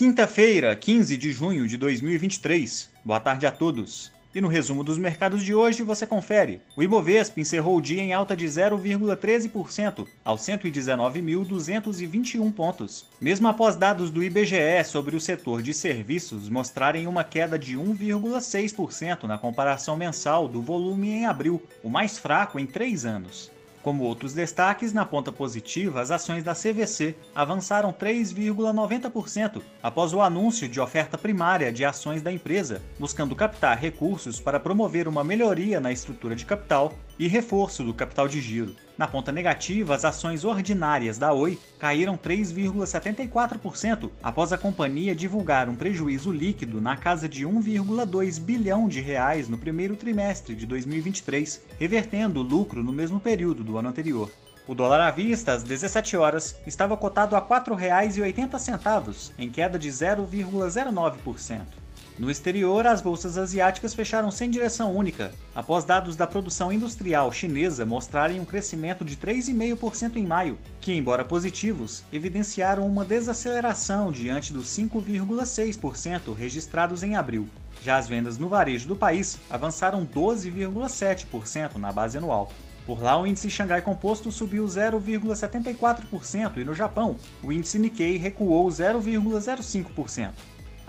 Quinta-feira, 15 de junho de 2023. Boa tarde a todos. E no resumo dos mercados de hoje você confere. O Ibovespa encerrou o dia em alta de 0,13% aos 119.221 pontos. Mesmo após dados do IBGE sobre o setor de serviços mostrarem uma queda de 1,6% na comparação mensal do volume em abril, o mais fraco em três anos. Como outros destaques, na ponta positiva, as ações da CVC avançaram 3,90% após o anúncio de oferta primária de ações da empresa, buscando captar recursos para promover uma melhoria na estrutura de capital e reforço do capital de giro. Na ponta negativa, as ações ordinárias da Oi caíram 3,74% após a companhia divulgar um prejuízo líquido na casa de 1,2 bilhão de reais no primeiro trimestre de 2023, revertendo o lucro no mesmo período do ano anterior. O dólar à vista, às 17 horas, estava cotado a R$ 4,80, em queda de 0,09%. No exterior, as bolsas asiáticas fecharam sem direção única, após dados da produção industrial chinesa mostrarem um crescimento de 3,5% em maio, que, embora positivos, evidenciaram uma desaceleração diante dos 5,6% registrados em abril. Já as vendas no varejo do país avançaram 12,7% na base anual. Por lá, o índice Xangai Composto subiu 0,74% e no Japão, o índice Nikkei recuou 0,05%.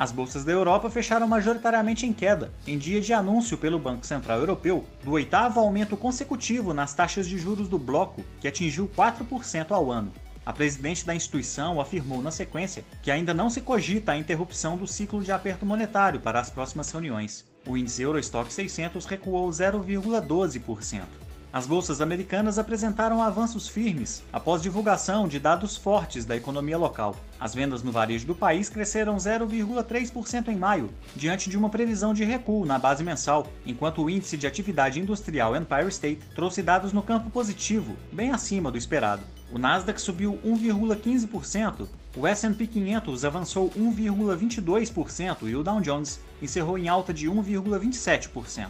As bolsas da Europa fecharam majoritariamente em queda, em dia de anúncio pelo Banco Central Europeu do oitavo aumento consecutivo nas taxas de juros do bloco, que atingiu 4% ao ano. A presidente da instituição afirmou na sequência que ainda não se cogita a interrupção do ciclo de aperto monetário para as próximas reuniões. O índice Eurostock 600 recuou 0,12%. As bolsas americanas apresentaram avanços firmes após divulgação de dados fortes da economia local. As vendas no varejo do país cresceram 0,3% em maio, diante de uma previsão de recuo na base mensal, enquanto o índice de atividade industrial Empire State trouxe dados no campo positivo, bem acima do esperado. O Nasdaq subiu 1,15%, o S&P 500 avançou 1,22% e o Dow Jones encerrou em alta de 1,27%.